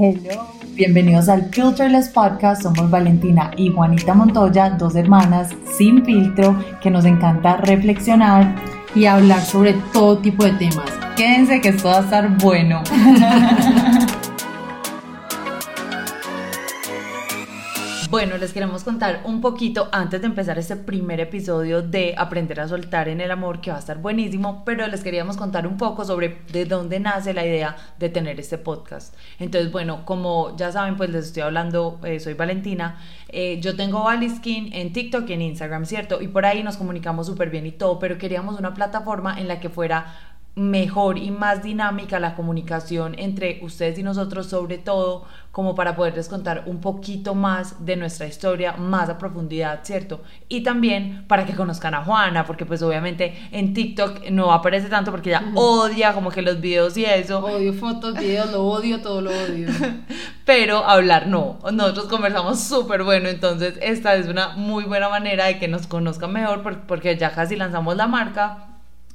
Hello, bienvenidos al Filterless Podcast. Somos Valentina y Juanita Montoya, dos hermanas sin filtro que nos encanta reflexionar y hablar sobre todo tipo de temas. Quédense que esto va a estar bueno. Bueno, les queremos contar un poquito antes de empezar este primer episodio de Aprender a soltar en el amor, que va a estar buenísimo, pero les queríamos contar un poco sobre de dónde nace la idea de tener este podcast. Entonces, bueno, como ya saben, pues les estoy hablando, eh, soy Valentina, eh, yo tengo Valiskin en TikTok y en Instagram, ¿cierto? Y por ahí nos comunicamos súper bien y todo, pero queríamos una plataforma en la que fuera mejor y más dinámica la comunicación entre ustedes y nosotros, sobre todo como para poderles contar un poquito más de nuestra historia, más a profundidad, ¿cierto? Y también para que conozcan a Juana, porque pues obviamente en TikTok no aparece tanto porque ella odia como que los videos y eso. Odio fotos, videos, lo odio, todo lo odio. Pero hablar no, nosotros conversamos súper bueno, entonces esta es una muy buena manera de que nos conozcan mejor porque ya casi lanzamos la marca.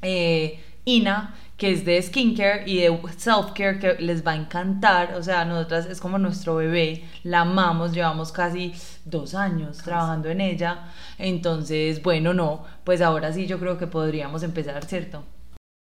Eh, Ina, que es de skincare y de self-care, que les va a encantar. O sea, nosotras es como nuestro bebé, la amamos, llevamos casi dos años trabajando en ella. Entonces, bueno, no, pues ahora sí yo creo que podríamos empezar, ¿cierto?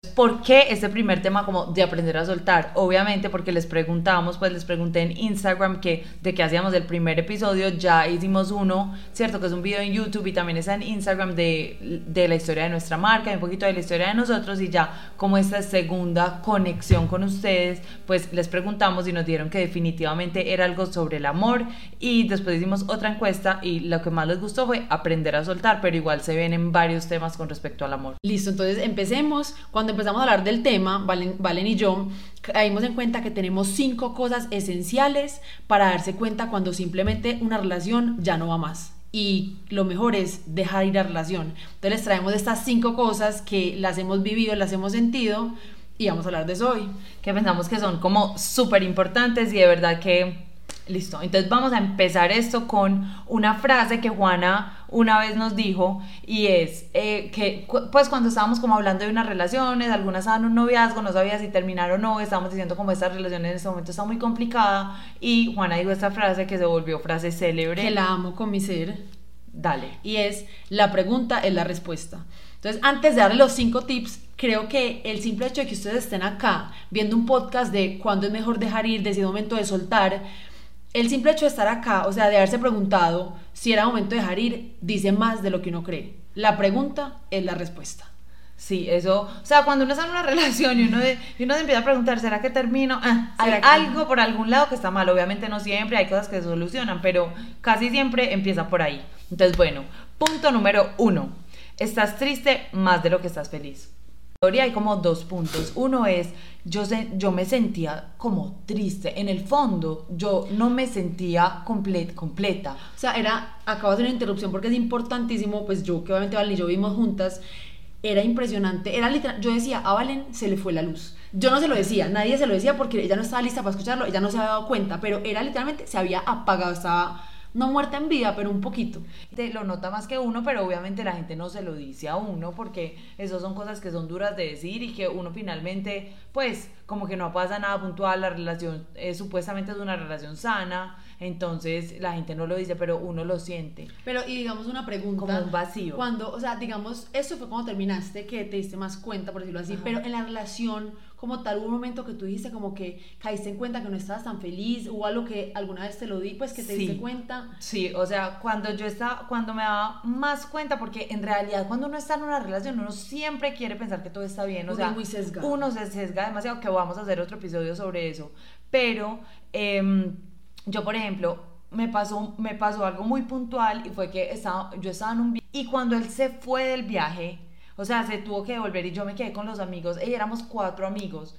¿Por qué este primer tema como de aprender a soltar? Obviamente porque les preguntamos, pues les pregunté en Instagram que de qué hacíamos el primer episodio, ya hicimos uno, ¿cierto? Que es un video en YouTube y también está en Instagram de, de la historia de nuestra marca, un poquito de la historia de nosotros y ya como esta segunda conexión con ustedes, pues les preguntamos y nos dieron que definitivamente era algo sobre el amor y después hicimos otra encuesta y lo que más les gustó fue aprender a soltar, pero igual se ven en varios temas con respecto al amor. Listo, entonces empecemos. Cuando empezamos a hablar del tema, Valen, Valen y yo, caímos en cuenta que tenemos cinco cosas esenciales para darse cuenta cuando simplemente una relación ya no va más. Y lo mejor es dejar ir la relación. Entonces les traemos estas cinco cosas que las hemos vivido, las hemos sentido y vamos a hablar de eso hoy. Que pensamos que son como súper importantes y de verdad que Listo, entonces vamos a empezar esto con una frase que Juana una vez nos dijo y es eh, que pues cuando estábamos como hablando de unas relaciones, algunas estaban un noviazgo, no sabía si terminar o no, estábamos diciendo como esta relación en este momento está muy complicada y Juana dijo esta frase que se volvió frase célebre. Que la amo con mi ser. Dale. Y es, la pregunta es la respuesta. Entonces, antes de darle los cinco tips, creo que el simple hecho de que ustedes estén acá viendo un podcast de cuándo es mejor dejar ir, de ese momento de soltar, el simple hecho de estar acá, o sea, de haberse preguntado si era momento de dejar ir, dice más de lo que uno cree. La pregunta es la respuesta. Sí, eso, o sea, cuando uno está en una relación y uno, y uno se empieza a preguntar, ¿será que termino? Ah, hay algo por algún lado que está mal, obviamente no siempre, hay cosas que se solucionan, pero casi siempre empieza por ahí. Entonces, bueno, punto número uno, estás triste más de lo que estás feliz hay como dos puntos. Uno es, yo, yo me sentía como triste. En el fondo, yo no me sentía completa. O sea, era, acabo de hacer una interrupción porque es importantísimo, pues yo, que obviamente Valen y yo vimos juntas, era impresionante. Era literal, yo decía, a Valen se le fue la luz. Yo no se lo decía, nadie se lo decía porque ella no estaba lista para escucharlo, ella no se había dado cuenta, pero era literalmente, se había apagado, estaba no muerta en vida, pero un poquito. Te lo nota más que uno, pero obviamente la gente no se lo dice a uno porque esas son cosas que son duras de decir y que uno finalmente, pues, como que no pasa nada puntual, la relación eh, supuestamente es una relación sana, entonces la gente no lo dice, pero uno lo siente. Pero, y digamos una pregunta. Como un vacío. Cuando, o sea, digamos, eso fue cuando terminaste, que te diste más cuenta, por decirlo así, pero en la relación como tal, hubo un momento que tú dijiste como que caíste en cuenta que no estabas tan feliz, o algo que alguna vez te lo di, pues que te diste cuenta. Sí, o sea, cuando yo estaba, cuando me daba más cuenta, porque en realidad cuando uno está en una relación, uno siempre quiere pensar que todo está bien, o sea, muy sesgado. uno se sesga demasiado, que vamos a hacer otro episodio sobre eso, pero em, yo, por ejemplo, me pasó, me pasó algo muy puntual y fue que estaba, yo estaba en un viaje y cuando él se fue del viaje, o sea, se tuvo que devolver y yo me quedé con los amigos. Y éramos cuatro amigos.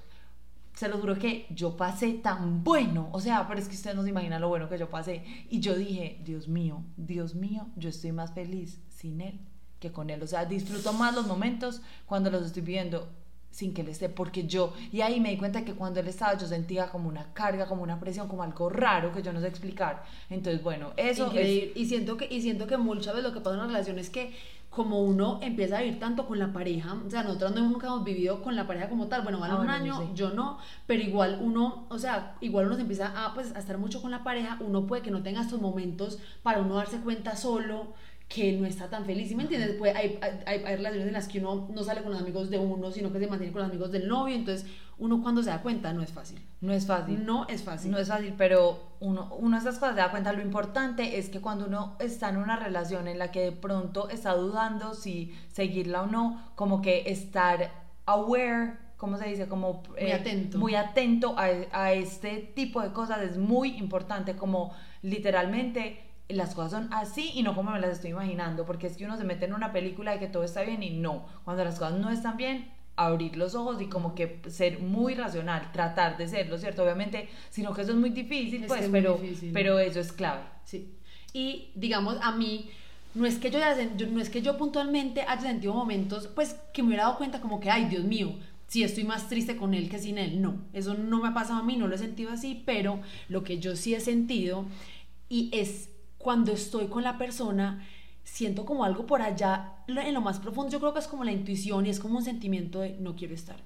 Se lo juro que yo pasé tan bueno. O sea, pero es que ustedes no se imaginan lo bueno que yo pasé. Y yo dije, Dios mío, Dios mío, yo estoy más feliz sin él que con él. O sea, disfruto más los momentos cuando los estoy viviendo sin que él esté, porque yo, y ahí me di cuenta que cuando él estaba yo sentía como una carga, como una presión, como algo raro que yo no sé explicar. Entonces, bueno, eso es... Y siento, que, y siento que muchas veces lo que pasa en una relación es que como uno empieza a vivir tanto con la pareja, o sea, nosotros no nunca hemos vivido con la pareja como tal, bueno, van ah, un año, yo no, pero igual uno, o sea, igual uno se empieza a, pues, a estar mucho con la pareja, uno puede que no tenga estos momentos para uno darse cuenta solo, que no está tan feliz, ¿sí me entiendes? Pues hay, hay, hay, relaciones en las que uno no sale con los amigos de uno, sino que se mantiene con los amigos del novio, entonces uno cuando se da cuenta no es fácil. No es fácil. No es fácil. No es fácil, pero uno, uno de esas cosas se da cuenta, lo importante es que cuando uno está en una relación en la que de pronto está dudando si seguirla o no, como que estar aware ¿cómo se dice? Como muy eh, atento, muy atento a, a, este tipo de cosas es muy importante, como literalmente las cosas son así y no como me las estoy imaginando, porque es que uno se mete en una película de que todo está bien y no, cuando las cosas no están bien, abrir los ojos y como que ser muy racional, tratar de serlo, ¿cierto? Obviamente, sino que eso es muy difícil, pues, pero, pero eso es clave. Sí. Y digamos, a mí, no es que yo, no es que yo puntualmente haya sentido momentos, pues, que me hubiera dado cuenta como que, ay, Dios mío, si estoy más triste con él que sin él, no, eso no me ha pasado a mí, no lo he sentido así, pero lo que yo sí he sentido y es cuando estoy con la persona, siento como algo por allá, en lo más profundo, yo creo que es como la intuición y es como un sentimiento de no quiero estar.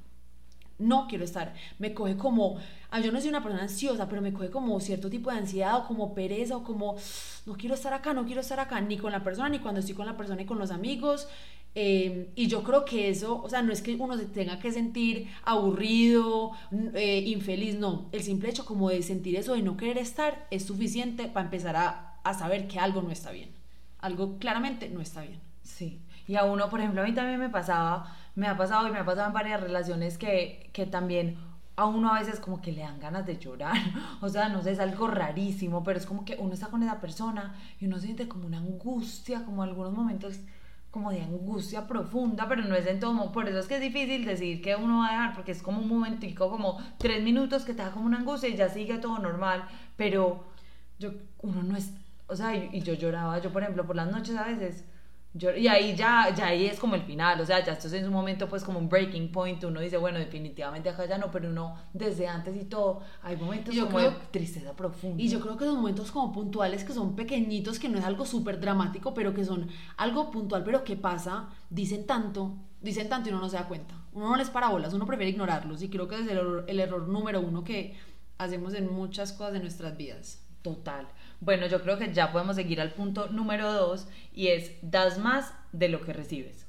No quiero estar. Me coge como, ah, yo no soy una persona ansiosa, pero me coge como cierto tipo de ansiedad o como pereza o como, no quiero estar acá, no quiero estar acá, ni con la persona, ni cuando estoy con la persona y con los amigos. Eh, y yo creo que eso, o sea, no es que uno se tenga que sentir aburrido, eh, infeliz, no. El simple hecho como de sentir eso, de no querer estar, es suficiente para empezar a a saber que algo no está bien. Algo claramente no está bien. Sí. Y a uno, por ejemplo, a mí también me pasaba, me ha pasado y me ha pasado en varias relaciones que, que también a uno a veces como que le dan ganas de llorar. O sea, no sé, es algo rarísimo, pero es como que uno está con esa persona y uno siente como una angustia, como algunos momentos como de angustia profunda, pero no es en todo, por eso es que es difícil decir que uno va a dejar, porque es como un momentico, como tres minutos que te da como una angustia y ya sigue todo normal, pero yo, uno no es o sea, y, yo lloraba, yo por ejemplo, por las noches a veces, yo, y ahí ya, ya ahí es como el final, o sea, ya esto es en un momento pues como un breaking point, uno dice, bueno, definitivamente acá ya no, pero uno desde antes y todo, hay momentos como de tristeza profunda. Y yo creo que son momentos como puntuales que son pequeñitos, que no es algo súper dramático, pero que son algo puntual, pero que pasa, dicen tanto, dicen tanto y uno no se da cuenta. Uno no les para bolas, uno prefiere ignorarlos y creo que es el el error número uno que hacemos en muchas cosas de nuestras vidas. Total. Bueno, yo creo que ya podemos seguir al punto número dos y es das más de lo que recibes.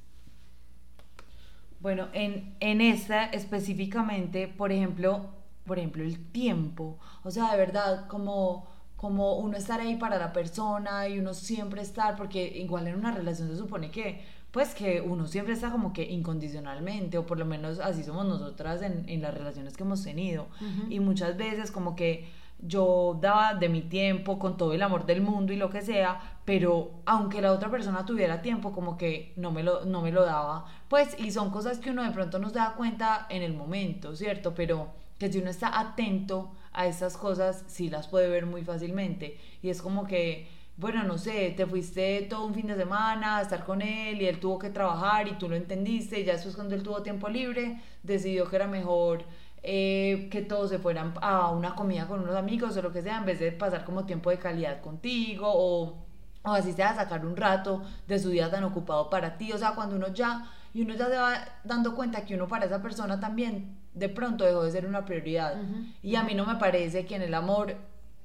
Bueno, en, en esta específicamente, por ejemplo, por ejemplo, el tiempo. O sea, de verdad, como, como uno estar ahí para la persona y uno siempre estar, porque igual en una relación se supone que, pues que uno siempre está como que incondicionalmente, o por lo menos así somos nosotras en, en las relaciones que hemos tenido. Y muchas veces como que yo daba de mi tiempo con todo el amor del mundo y lo que sea, pero aunque la otra persona tuviera tiempo, como que no me lo, no me lo daba. Pues, y son cosas que uno de pronto no se da cuenta en el momento, ¿cierto? Pero que si uno está atento a esas cosas, sí las puede ver muy fácilmente. Y es como que, bueno, no sé, te fuiste todo un fin de semana a estar con él y él tuvo que trabajar y tú lo entendiste, y ya después cuando él tuvo tiempo libre, decidió que era mejor eh, que todos se fueran a una comida con unos amigos o lo que sea, en vez de pasar como tiempo de calidad contigo o, o así sea sacar un rato de su día tan ocupado para ti. O sea, cuando uno ya, y uno ya se va dando cuenta que uno para esa persona también de pronto dejó de ser una prioridad. Y a mí no me parece que en el amor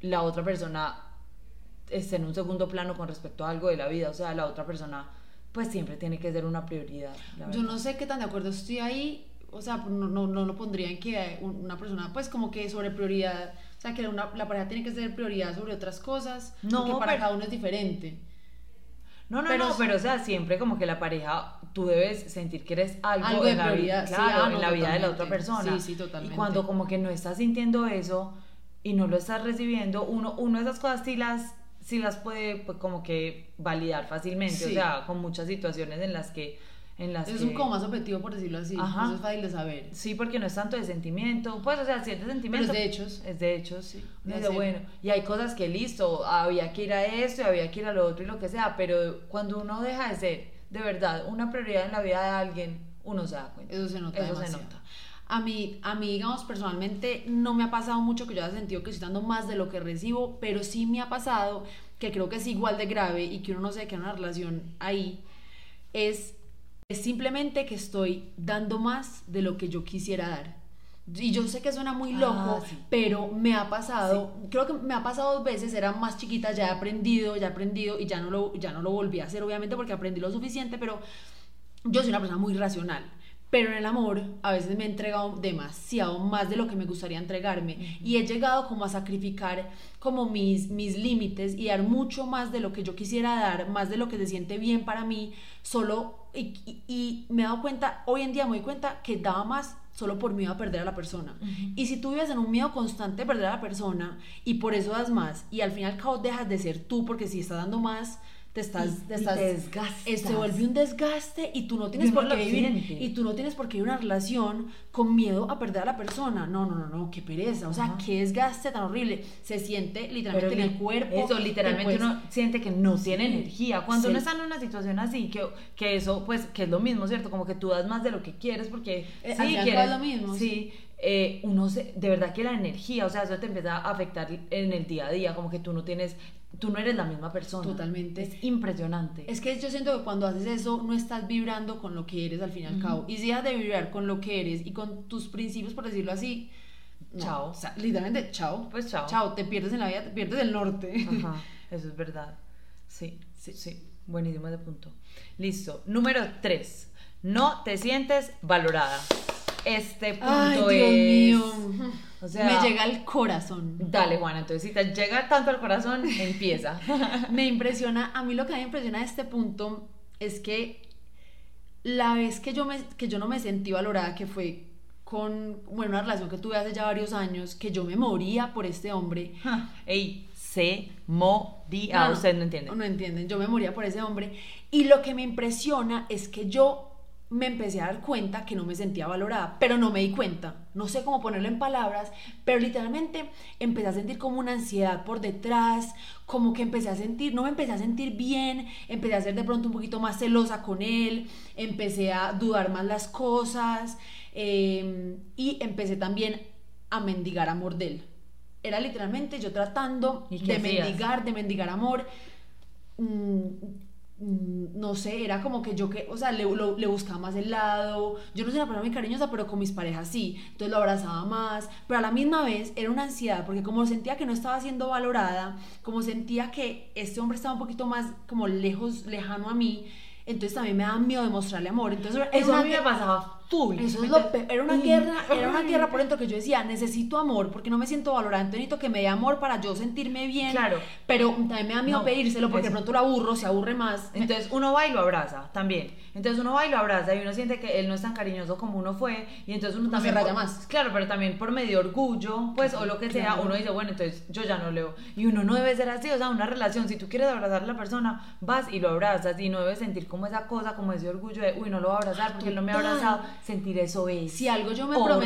la otra persona esté en un segundo plano con respecto a algo de la vida. O sea, la otra persona pues siempre tiene que ser una prioridad. Yo no sé qué tan de acuerdo estoy ahí o sea, pues, no, no, no lo pondría en que una persona, pues como que sobre prioridad, o sea, que una, la pareja tiene que ser prioridad sobre otras cosas, no, porque para cada uno es diferente. No, no, pero, no, pero o sea, siempre como que la pareja, tú debes sentir que eres algo, en, la, vida, claro, en la vida de la otra persona. Sí, sí, totalmente. Y cuando como que no estás sintiendo eso y no lo estás recibiendo, uno, uno de esas cosas sí las, sí las puede pues, como que validar fácilmente, o sea, con muchas situaciones en las que en las es un como más objetivo por decirlo así eso es fácil de saber. Sí porque no es tanto de sentimiento pues o sea si es de sentimiento. Pero es de hechos. Es de hechos sí. De bueno. Y hay cosas que listo había que ir a esto y había que ir a lo otro y lo que sea pero cuando uno deja de ser de verdad una prioridad en la vida de alguien uno se da cuenta. Eso se nota Eso se demasiado. nota. A mí, a mí, digamos, personalmente no me ha pasado mucho que yo haya sentido que estoy dando más de lo que recibo, pero sí me ha pasado que creo que es igual de grave y que uno no se queda en una relación ahí, es, es simplemente que estoy dando más de lo que yo quisiera dar. Y yo sé que suena muy Ah, loco, sí. pero me ha pasado, creo que me ha pasado dos veces, era más chiquita, ya he aprendido, ya he aprendido y ya no lo, ya no lo volví a hacer, obviamente, porque aprendí lo suficiente, pero yo soy una persona muy racional. Pero en el amor a veces me he entregado demasiado más de lo que me gustaría entregarme y he llegado como a sacrificar como mis, mis límites y dar mucho más de lo que yo quisiera dar, más de lo que se siente bien para mí, solo y, y- y me he dado cuenta, hoy en día me doy cuenta que daba más solo por miedo a perder a la persona. Y si tú vives en un miedo constante de perder a la persona y por eso das más y al fin y al cabo dejas de ser tú porque si estás dando más te estás, Y- te y estás te eh, se vuelve un desgaste y tú no tienes por qué vivir y tú no tienes por qué una relación con miedo a perder a la persona. No, no, no, no, qué pereza, o sea, Ajá. qué desgaste tan horrible. Se siente literalmente en li- el cuerpo. Eso, literalmente pues- uno siente que no tiene Sí. energía. Cuando Sí. uno está en una situación así, que, que eso, pues, que es lo mismo, ¿cierto? Como que tú das más de lo que quieres porque Eh, sí quieres. es lo mismo, Sí, eh, uno se, de verdad que la energía, o sea, eso te empieza a afectar en el día a día, como que tú no tienes, tú no eres la misma persona. Totalmente. Es impresionante. Es que yo siento que cuando haces eso no estás vibrando con lo que eres al fin y al cabo. Y si dejas de vibrar con lo que eres y con tus principios, por decirlo así, no, Chao. o sea, literalmente, chao. Pues chao. Chao, te pierdes en la vida, te pierdes el norte. Ajá, eso es verdad. Sí, sí, sí. Buenísimo ese punto. Listo. Número 3. No te sientes valorada. Este punto Ay, Dios es. mío. O sea, Me llega al corazón. Dale, Juana. Entonces, si te llega tanto al corazón, empieza. me impresiona, a mí lo que me impresiona de este punto es que la vez que yo, me, que yo no me sentí valorada, que fue con bueno, una relación que tuve hace ya varios años, que yo me moría por este hombre. Ey, se moría. No, Ustedes no entienden. No entienden, yo me moría por ese hombre. Y lo que me impresiona es que yo me empecé a dar cuenta que no me sentía valorada, pero no me di cuenta. No sé cómo ponerlo en palabras, pero literalmente empecé a sentir como una ansiedad por detrás, como que empecé a sentir, no me empecé a sentir bien, empecé a ser de pronto un poquito más celosa con él, empecé a dudar más las cosas eh, y empecé también a mendigar amor de él. Era literalmente yo tratando ¿Y qué de hacías? mendigar, de mendigar amor. Mm, no sé, era como que yo que, o sea, le, lo- le buscaba más el lado. Yo no soy una persona muy cariñosa, pero con mis parejas sí. Entonces lo abrazaba más. Pero a la misma vez era una ansiedad, porque como sentía que no estaba siendo valorada, como sentía que este hombre estaba un poquito más como lejos, lejano a mí, entonces también me daba miedo de mostrarle amor. Entonces Eso a mí me pasaba full. eso es lo pe- era una Uy, guerra, era una guerra por dentro que yo decía, necesito amor porque no me siento valorada, entonces necesito que me dé amor para yo sentirme bien. Claro. Pero también me da miedo No, pedírselo porque de pronto lo aburro, se aburre más. Entonces uno va y lo abraza también. Entonces uno va y lo abraza y uno siente que él no es tan cariñoso como uno fue y entonces uno Uno se también raya por- más. Claro, pero también por medio de orgullo, pues o lo que sea, Claro. uno dice, bueno, entonces yo ya no leo. Y uno no debe ser así, o sea, una relación, si tú quieres abrazar a la persona, vas y lo abrazas y no debes sentir como esa cosa, como ese orgullo de, uy, no lo voy a abrazar porque él no me ha abrazado. Sentir eso es Si algo yo me prometí,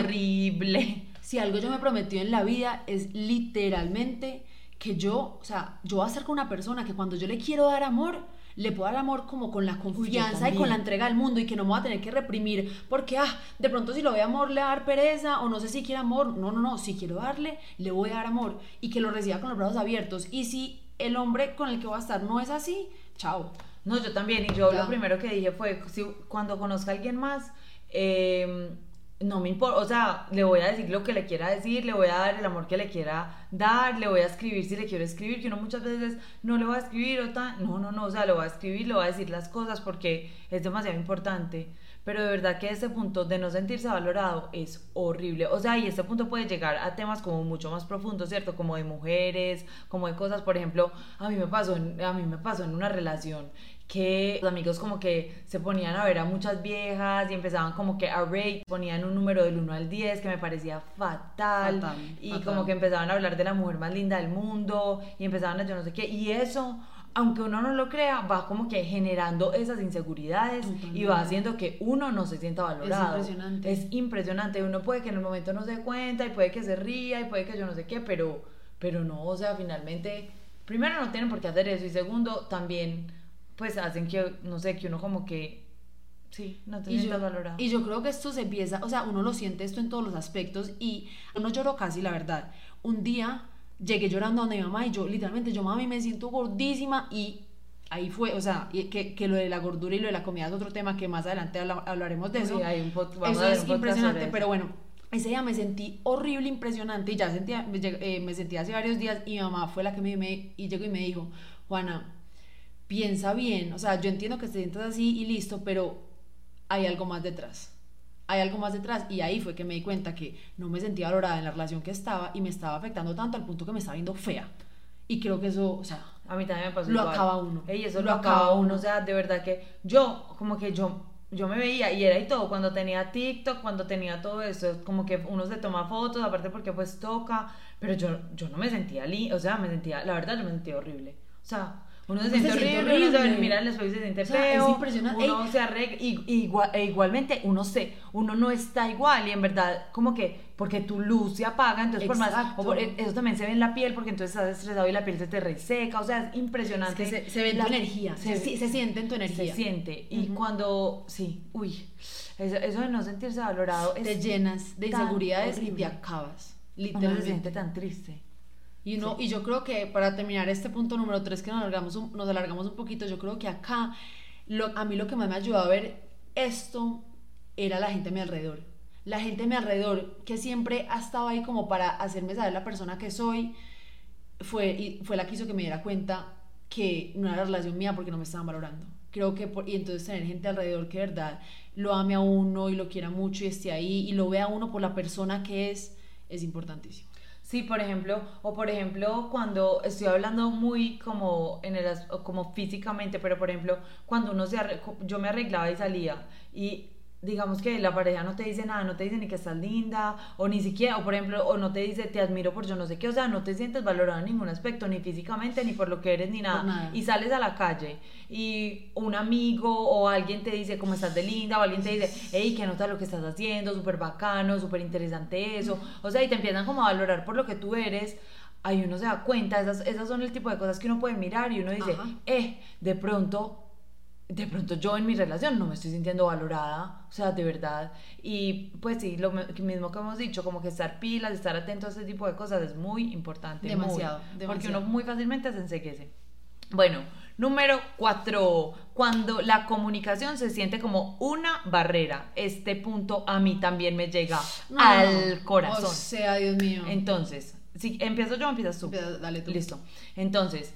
horrible. si algo yo me prometí en la vida es literalmente que yo, o sea, yo voy a estar con una persona que cuando yo le quiero dar amor, le puedo dar amor como con la confianza y también. con la entrega al mundo y que no me voy a tener que reprimir porque, ah, de pronto si lo doy amor le va a dar pereza o no sé si quiere amor. No, no, no, si quiero darle, le voy a dar amor y que lo reciba con los brazos abiertos. Y si el hombre con el que voy a estar no es así, chao. No, yo también. Y yo Ya. lo primero que dije fue, si, cuando conozca a alguien más, eh, no me importa, o sea, le voy a decir lo que le quiera decir, le voy a dar el amor que le quiera dar, le voy a escribir si le quiero escribir, que uno muchas veces no le va a escribir o tan, no, no, no, o sea, le voy a escribir, le voy a decir las cosas porque es demasiado importante. Pero de verdad que ese punto de no sentirse valorado es horrible. O sea, y este punto puede llegar a temas como mucho más profundos, ¿cierto? Como de mujeres, como de cosas, por ejemplo, a mí me pasó en, a mí me pasó en una relación que los amigos como que se ponían a ver a muchas viejas y empezaban como que a rate, ponían un número del 1 al 10 que me parecía fatal, Fatal, y fatal. como que empezaban a hablar de la mujer más linda del mundo y empezaban a yo no sé qué y eso aunque uno no lo crea va como que generando esas inseguridades y va haciendo que uno no se sienta valorado impresionante. es impresionante uno puede que en el momento no se dé cuenta y puede que se ría y puede que yo no sé qué pero pero no o sea finalmente primero no tienen por qué hacer eso y segundo también pues hacen que no sé que uno como que Sí, no te Y sientas yo, valorada. y yo creo que esto se empieza, o sea, uno lo siente esto en todos los aspectos y no lloro casi, la verdad. Un día llegué llorando a donde mi mamá y yo, literalmente, yo, mami, me siento gordísima y ahí fue, o sea, que, que lo de la gordura y lo de la comida es otro tema que más adelante habla- hablaremos de Sí, eso. hay un vamos eso a es un impresionante, eso. pero bueno, ese día me sentí horrible, impresionante y ya sentía, eh, me sentí hace varios días y mi mamá fue la que me, me- y llegó y me dijo, Juana, piensa bien, o sea, yo entiendo que te sientas así y listo, pero hay algo más detrás. Hay algo más detrás y ahí fue que me di cuenta que no me sentía valorada en la relación que estaba y me estaba afectando tanto al punto que me estaba viendo fea. Y creo que eso, o sea, A mí también me pasó Lo igual. acaba uno. Ey, eso Lo lo, acaba acaba uno. uno. O sea, de verdad que yo, como que yo, yo me veía y era y todo. Cuando tenía TikTok, cuando tenía todo eso, como que uno se toma fotos, aparte porque pues toca. Pero yo, yo no me sentía li, o sea, me sentía, la verdad, yo me sentía horrible. O sea, uno se siente horrible, uno se horrible. mira en el espejo y se siente O sea, es impresionante. Uno Ey. se arregla, y, y igual, e igualmente uno se, uno no está igual y en verdad, como que, porque tu luz se apaga, entonces por más, o por- eso también se ve en la piel porque entonces estás estresado y la piel se te reseca, o sea, es es impresionante. que se, se ve en La- tu energía, se, se- se siente en tu energía. se siente. Y cuando, sí, uy, eso, eso de no sentirse valorado es Te llenas de inseguridades y te acabas. Uno se Literalmente. siente tan triste. Y, uno, y yo creo que para terminar este punto número 3 que nos alargamos un, nos alargamos un poquito, yo creo que acá lo, a mí lo que más me ayudó a ver esto era la gente a mi alrededor. La gente a mi alrededor que siempre ha estado ahí como para hacerme saber la persona que soy, fue, y fue la que hizo que me diera cuenta que no era la relación mía porque no me estaban valorando. Creo que, por, y entonces tener gente alrededor que de verdad lo ame a uno y lo quiera mucho y esté ahí y lo vea a uno por la persona que es, es importantísimo. Sí, por ejemplo, o por ejemplo, cuando estoy hablando muy como en el como físicamente, pero por ejemplo, cuando uno se yo me arreglaba y salía y digamos que la pareja no te dice nada, no te dice ni que estás linda o ni siquiera, o por ejemplo, o no te dice te admiro por yo no sé qué, o sea, no te sientes valorado en ningún aspecto, ni físicamente, ni por lo que eres, ni nada. Nada. Y sales a la calle y un amigo o alguien te dice cómo estás de linda o alguien te dice, hey, que nota lo que estás haciendo, súper bacano, súper interesante eso. O sea, y te empiezan como a valorar por lo que tú eres. Ahí uno se da cuenta, esas, esas son el tipo de cosas que uno puede mirar y uno dice, Ajá. eh, de pronto de pronto yo en mi relación no me estoy sintiendo valorada, o sea, de verdad. Y pues sí, lo mismo que hemos dicho, como que estar pilas, estar atento a ese tipo de cosas es muy importante. muy, Demasiado, Porque demasiado. uno muy fácilmente se enseguece. Bueno, número cuatro, cuando la comunicación se siente como una barrera. Este punto a mí también me llega No, al corazón. O sea, Dios mío. Entonces, si empiezo yo, empiezas tú. Empieza- dale tú. Listo. Entonces,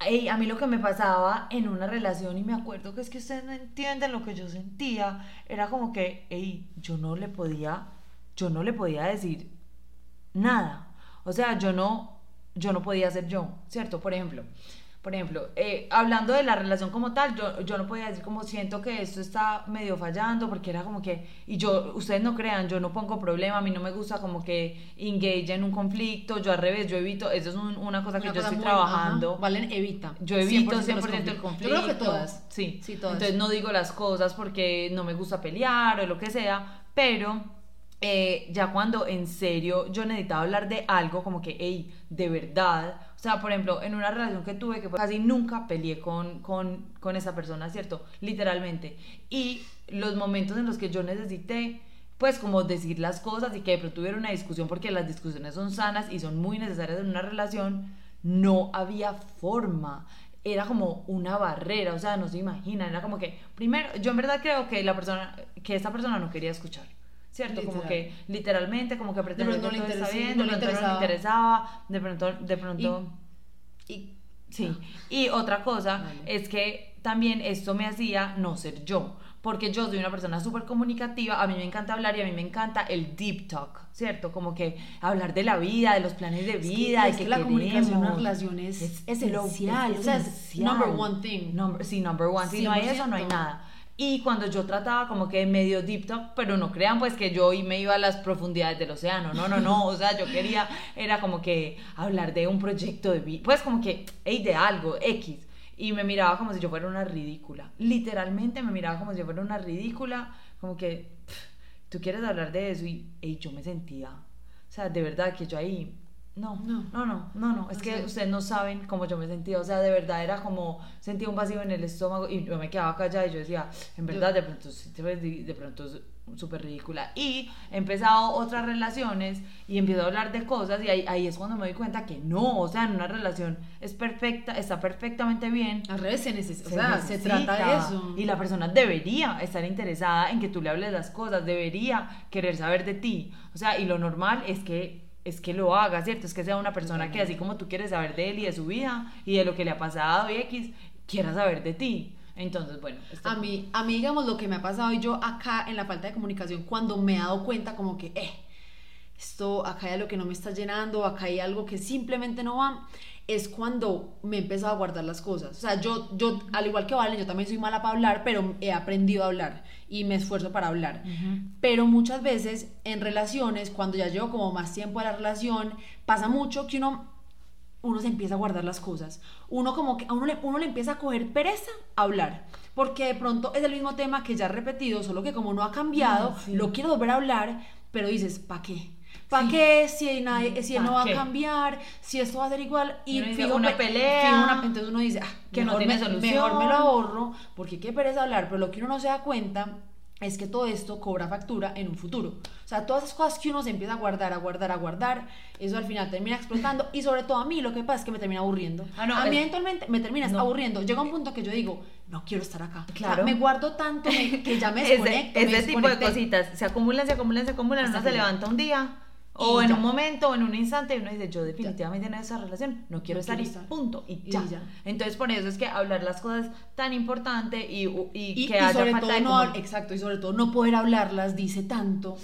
ey, a mí lo que me pasaba en una relación, y me acuerdo que es que ustedes no entienden lo que yo sentía, era como que, ey, yo no le podía, yo no le podía decir nada. O sea, yo no, yo no podía ser yo, ¿cierto? Por ejemplo, por ejemplo, eh, hablando de la relación como tal, yo, yo no podía decir como siento que esto está medio fallando, porque era como que, y yo, ustedes no crean, yo no pongo problema, a mí no me gusta como que engage en un conflicto, yo al revés, yo evito, eso es un- una cosa que yo estoy muy- trabajando. ajá. Valen, evita. Yo evito 100% 100%, los el conflictos. conflicto. Yo creo que todas. Sí. Sí, todas. Entonces no digo las cosas porque no me gusta pelear o lo que sea, pero eh, ya cuando en serio yo necesitaba hablar de algo como que, hey, de verdad, o sea, por ejemplo, en una relación que tuve que casi nunca peleé con, con, con esa persona, ¿cierto? Literalmente. Y los momentos en los que yo necesité pues como decir las cosas y que de pronto hubiera una discusión porque las discusiones son sanas y son muy necesarias en una relación, no había forma. Era como una barrera, o sea, no se imaginan, era como que, primero, yo en verdad creo que la persona, que esta persona no quería escuchar, ¿cierto? Como Literal. que literalmente, como que pretendía que todo no está bien, no de pronto no le interesaba, de pronto, de pronto... Y Sí, y otra cosa Vale. es que también esto me hacía no ser yo, porque yo soy una persona súper comunicativa, a mí me encanta hablar y a mí me encanta el deep talk, ¿cierto? Como que hablar de la vida, de los planes de Es que- vida, es de que que la comunicación en una queremos. relación es lo- esencial, o sea, es number one thing. Number- sí, number one, si no hay eso no hay 100%. nada. Y cuando yo trataba como que medio deep talk, pero no crean pues que yo y me iba a las profundidades del océano, no, no, no, o sea, yo quería, era como que hablar de un proyecto de vida, pues como que, hey, de algo, X. Y me miraba como si yo fuera una ridícula, literalmente me miraba como si yo fuera una ridícula, como que, tú quieres hablar de eso y yo me sentía, o sea, de verdad que yo ahí No, No. no, no, no, no, es O que sea- ustedes no saben cómo yo me sentía, o sea, de verdad era como, sentía un vacío en el estómago y yo me quedaba callada y yo decía, en verdad, de pronto, de pronto es súper ridícula. Y he empezado otras relaciones y empiezo a hablar de cosas y ahí, ahí es cuando me doy cuenta que no, o sea, en una relación es perfecta, está perfectamente bien, Al revés, se necesita, o se sea, se trata de eso. Y la persona debería estar interesada en que tú le hables las cosas, debería querer saber de ti. O sea, y lo normal es que es que lo haga, ¿cierto? Es que sea una persona que así como tú quieres saber de él y de su vida y de lo que le ha pasado y X, quiera saber de ti. Entonces, bueno, este- A mí, a mí, digamos, lo que me ha pasado y yo acá en la falta de comunicación, cuando me he dado cuenta como que, eh, esto, acá hay algo que no me está llenando, acá hay algo que simplemente no va, es cuando me he empezado a guardar las cosas. O sea, yo, yo al igual que Valen, yo también soy mala para hablar, pero he aprendido a hablar y me esfuerzo para hablar. Pero muchas veces en relaciones, cuando ya llevo como más tiempo a la relación, pasa mucho que uno uno se empieza a guardar las cosas. Uno como que a uno le, uno le empieza a coger pereza a hablar. Porque de pronto es el mismo tema que ya he repetido, solo que como no ha cambiado, Ah, sí. lo quiero volver a hablar, pero dices, ¿para qué? ¿Para Sí. qué? Si, nadie, si él ¿Pa' no va qué? a cambiar, si esto va a ser igual. Y dice, fijo, una pe- pelea. fijo una- entonces uno dice, ah, Que no mejor tiene me- solución. Mejor me lo ahorro, porque qué pereza hablar. Pero lo que uno no se da cuenta es que todo esto cobra factura en un futuro. O sea, todas esas cosas que uno se empieza a guardar, a guardar, a guardar, eso al final termina explotando. Y sobre todo a mí lo que pasa es que me termina aburriendo. Ah, no, a mí es- eventualmente me termina No. aburriendo. Llega un punto que yo digo, no quiero estar acá. O sea, Claro. me guardo tanto me- que ya me ese, desconecto. me ese tipo de cositas se acumulan, se acumulan, se acumulan, Hasta uno se levanta un día o en ya. un momento o en un instante uno dice, yo definitivamente en esa relación no quiero No estar quiero y estar. punto, y Y ya. ya. Entonces por eso es que hablar las cosas tan importante y, y, y, que haya sobre falta todo de no exacto y sobre todo no poder hablarlas dice tanto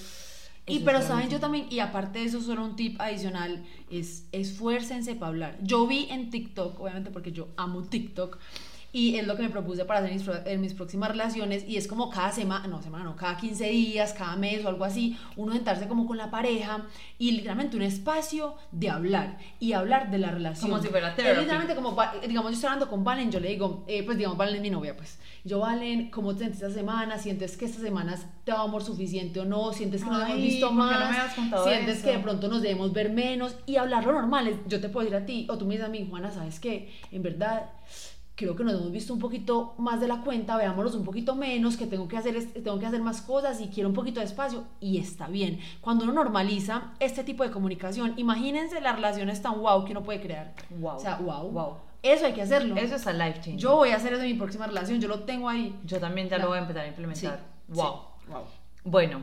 y pero saben yo también y aparte de eso solo un tip adicional es esfuércense para hablar yo vi en TikTok obviamente porque yo amo TikTok y es lo que me propuse para hacer en mis, en mis próximas relaciones y es como cada semana, no semana, no, cada 15 días, cada mes o algo así, uno sentarse como con la pareja y literalmente un espacio de hablar y hablar de la relación. Como si fuera therapy. literalmente como, va- digamos, yo estoy hablando con Valen, yo le digo, eh, pues digamos, Valen es mi novia, pues. Yo, Valen, ¿cómo te sientes esta semana? ¿Sientes que esta semana te da amor suficiente o no? ¿Sientes que nos Ay, hemos visto ¿por qué no más? contado ¿Sientes eso? que de pronto nos debemos ver menos? Y hablarlo normal. es- Yo te puedo decir a ti, o tú me dices a mí, Juana, ¿sabes qué? En verdad, creo que nos hemos visto un poquito más de la cuenta, veámonos un poquito menos, que tengo que hacer, tengo que hacer más cosas y quiero un poquito de espacio. Y está bien. Cuando uno normaliza este tipo de comunicación, imagínense las relaciones tan wow que uno puede crear. Wow. O sea, wow. Wow. Eso hay que hacerlo. Eso es a life change. Yo voy a hacer eso en mi próxima relación, yo lo tengo ahí. Yo también ya lo voy a empezar a implementar. Wow. Sí. Wow. Bueno.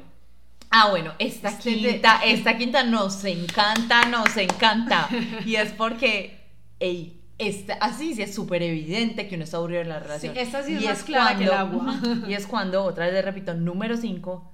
Ah, bueno, esta Este de- quinta, esta quinta nos encanta, nos encanta. Y es porque, ey, esta, así sí es súper evidente que uno está aburrido en la relación. Sí, esta sí es Y más clara que el agua. Y es cuando, otra vez le repito, número 5,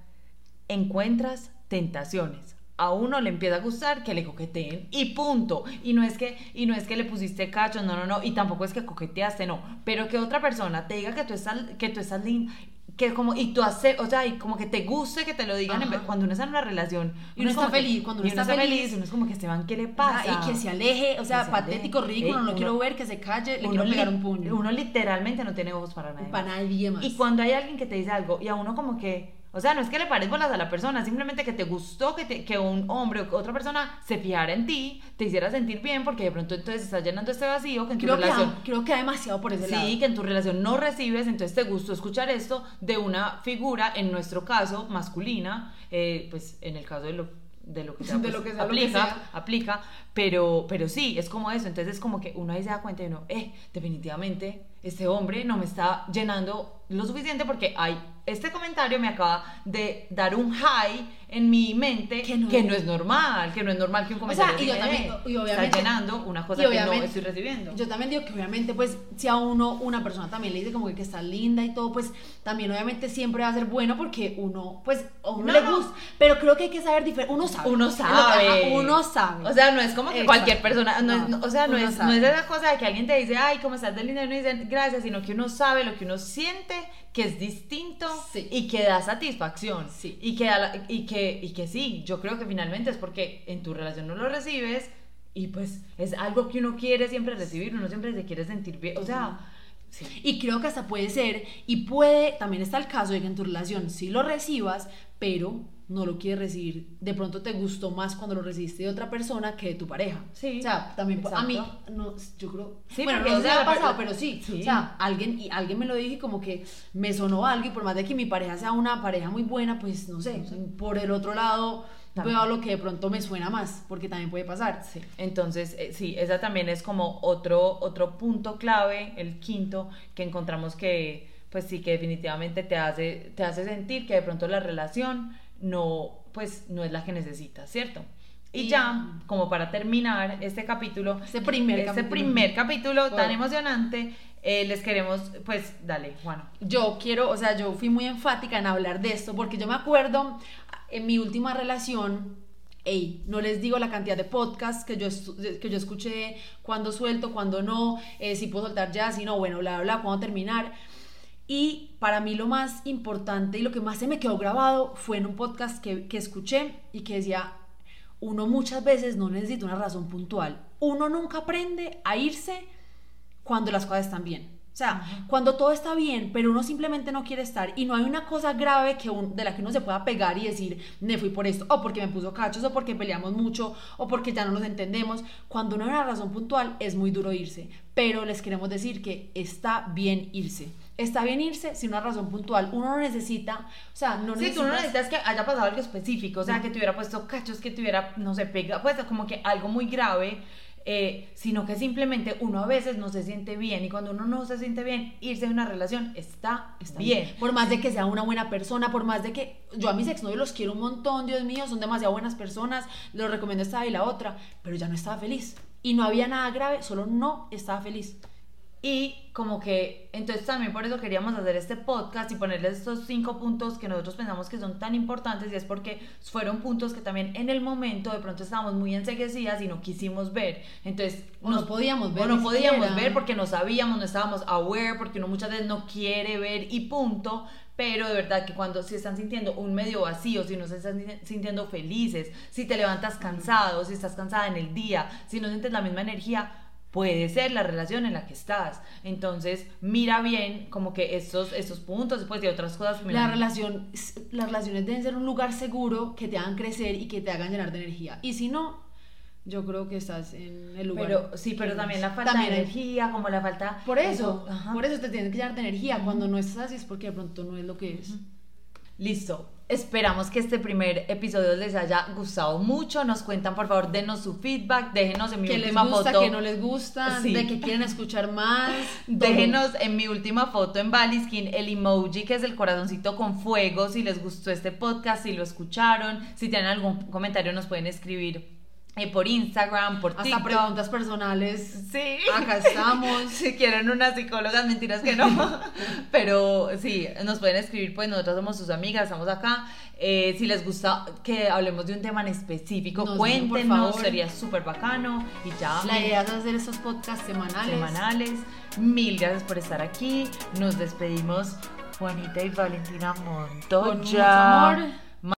encuentras tentaciones. A uno le empieza a gustar que le coqueteen y punto. Y no es que y no es que le pusiste cacho, no, no, no, y tampoco es que coqueteaste, no, pero que otra persona te diga que tú estás que tú estás linda que como y tú hace, o sea, y como que te guste que te lo digan en vez- cuando uno está en una relación Y uno es está como que- feliz, cuando uno y está feliz, uno es como que Esteban, ¿qué le pasa? Ah, y que se aleje, o sea, se patético, aleje. ridículo, no lo uno- quiero ver, que se calle, le uno quiero pegar un puño. Uno literalmente no tiene ojos para nadie. para nadie más. Y cuando hay alguien que te dice algo y a uno como que, o sea, no es que le pares bolas a la persona, simplemente que te gustó que, te- que un hombre o otra persona se fijara en ti, te hiciera sentir bien porque de pronto entonces estás llenando este vacío que en tu creo que, relación... ha, creo que ha demasiado por ese lado. Sí, que en tu relación no recibes, entonces te gustó escuchar esto de una figura, en nuestro caso, masculina, eh, pues en el caso de lo, de lo que sea, De pues, lo que sea, lo que aplica, sea. aplica, pero, pero sí, es como eso, entonces es como que uno ahí se da cuenta y uno, eh, definitivamente este hombre no me está llenando lo suficiente porque hay, este comentario me acaba de dar un high en mi mente Que no que es- no es normal, que no es normal que un O sea, comentario y yo también- y obviamente- está llenando una cosa que no estoy recibiendo. Yo también digo que obviamente, pues, si a uno, una persona también le dice como que, está linda y todo, pues, también obviamente siempre va a ser bueno porque uno, pues, a uno No, le no. gusta. Pero creo que hay que saber diferente. Uno sabe. Uno sabe. ajá, Uno sabe. O sea, no es como que Exacto. cualquier persona, no es- No, no- o sea, no es, no sabe. es esa cosa de que alguien te dice, ay, ¿cómo estás de linda? Y uno dice, gracias, sino que uno sabe lo que uno siente, que es distinto Sí. y que da satisfacción. Sí. Y, que da la- y, que, y que sí, yo creo que finalmente es porque en tu relación no lo recibes y pues es algo que uno quiere siempre recibir, uno siempre se quiere sentir bien. O sea, sí. Y creo que hasta puede ser, y puede, también está el caso de que en tu relación sí lo recibas, pero no lo quieres recibir. De pronto te gustó más cuando lo recibiste de otra persona que de tu pareja. Sí, O sea, también a mí, exacto. no, yo creo. Sí, bueno, no me ha pasado, pero sí. sí. O sea, alguien, y alguien me lo dije y como que me sonó algo y por más de que mi pareja sea una pareja muy buena, pues no sé, por el otro lado También. veo lo que de pronto me suena más, porque también puede pasar. Sí, entonces eh, sí, esa también es como otro, otro punto clave, el quinto, que encontramos que, pues sí, que definitivamente te hace, te hace sentir que de pronto la relación no, pues no es la que necesitas, ¿cierto? Y Y- ya, como para terminar este capítulo, Este primer este capítulo. primer capítulo tan emocionante, eh, les queremos, pues dale, Juan. Yo quiero, o sea, yo fui muy enfática en hablar de esto porque yo me acuerdo en mi última relación, ey, no les digo la cantidad de podcasts que yo, que yo escuché, cuándo suelto, cuándo no, eh, si puedo soltar ya, si no, bueno, bla, bla, bla, cuándo terminar. Y para mí lo más importante y lo que más se me quedó grabado fue en un podcast que, que escuché y que decía, uno muchas veces no necesita una razón puntual. Uno nunca aprende a irse cuando las cosas están bien. O sea, cuando todo está bien, pero uno simplemente no quiere estar y no hay una cosa grave que un- de la que uno se pueda pegar y decir, me fui por esto, o porque me puso cachos, o porque peleamos mucho, o porque ya no nos entendemos. Cuando no hay una razón puntual, es muy duro irse. Pero les queremos decir que está bien irse. Está bien irse sin una razón puntual. Uno no necesita, o sea, no Sí, tú no necesitas- necesitas que haya pasado algo específico, o sea, que te hubiera puesto cachos, que te hubiera, no sé, pegado, pues como que algo muy grave, eh, sino que simplemente uno a veces no se siente bien y cuando uno no se siente bien, irse de una relación está, Está bien. Por más de que sea una buena persona, por más de que yo a mis exnovios los quiero un montón, Dios mío, son demasiado buenas personas, los recomiendo esta y la otra, pero ya no estaba feliz. Y no había nada grave, solo no estaba feliz. Y como que, entonces también por eso queríamos hacer este podcast y ponerles estos cinco puntos que nosotros pensamos que son tan importantes y es porque fueron puntos que también en el momento de pronto estábamos muy enseguecidas y no quisimos ver. Entonces, O no podíamos ver O no podíamos siquiera. ver porque no sabíamos, no estábamos aware, porque uno muchas veces no quiere ver y punto. Pero de verdad que cuando si están sintiendo un medio vacío, si no se están sintiendo felices, si te levantas cansado, si estás cansada en el día, si no sientes la misma energía, puede ser la relación en la que estás. Entonces, mira bien como que estos, estos puntos, después de otras cosas. La relación, las relaciones deben ser un lugar seguro que te hagan crecer y que te hagan llenar de energía. Y si no, yo creo que estás en el lugar. Pero sí, pero también la falta También de hay- energía, como la falta... Por eso, Ajá. por eso te tienes que llenar de energía. Cuando no estás así es porque de pronto no es lo que es. Listo. Esperamos que este primer episodio les haya gustado mucho. Nos cuentan, por favor, denos su feedback. Déjenos en mi que les última gusta, foto. que no les gusta, Sí. de que quieren escuchar más. Déjenos en mi última foto en Baliskin el emoji que es el corazoncito con fuego. Si les gustó este podcast, si lo escucharon, si tienen algún comentario, nos pueden escribir eh, por Instagram, por Hasta TikTok. preguntas personales. Sí. Acá estamos. Si quieren unas psicólogas, mentiras que no. Pero sí, nos pueden escribir, pues nosotros somos sus amigas, estamos acá. Eh, si les gusta que hablemos de un tema en específico, Nos dicen, por cuéntenos, favor. sería súper bacano. Y ya, La idea es hacer estos podcasts semanales. semanales. Mil gracias por estar aquí. Nos despedimos, Juanita y Valentina Con Montoya. mucho amor.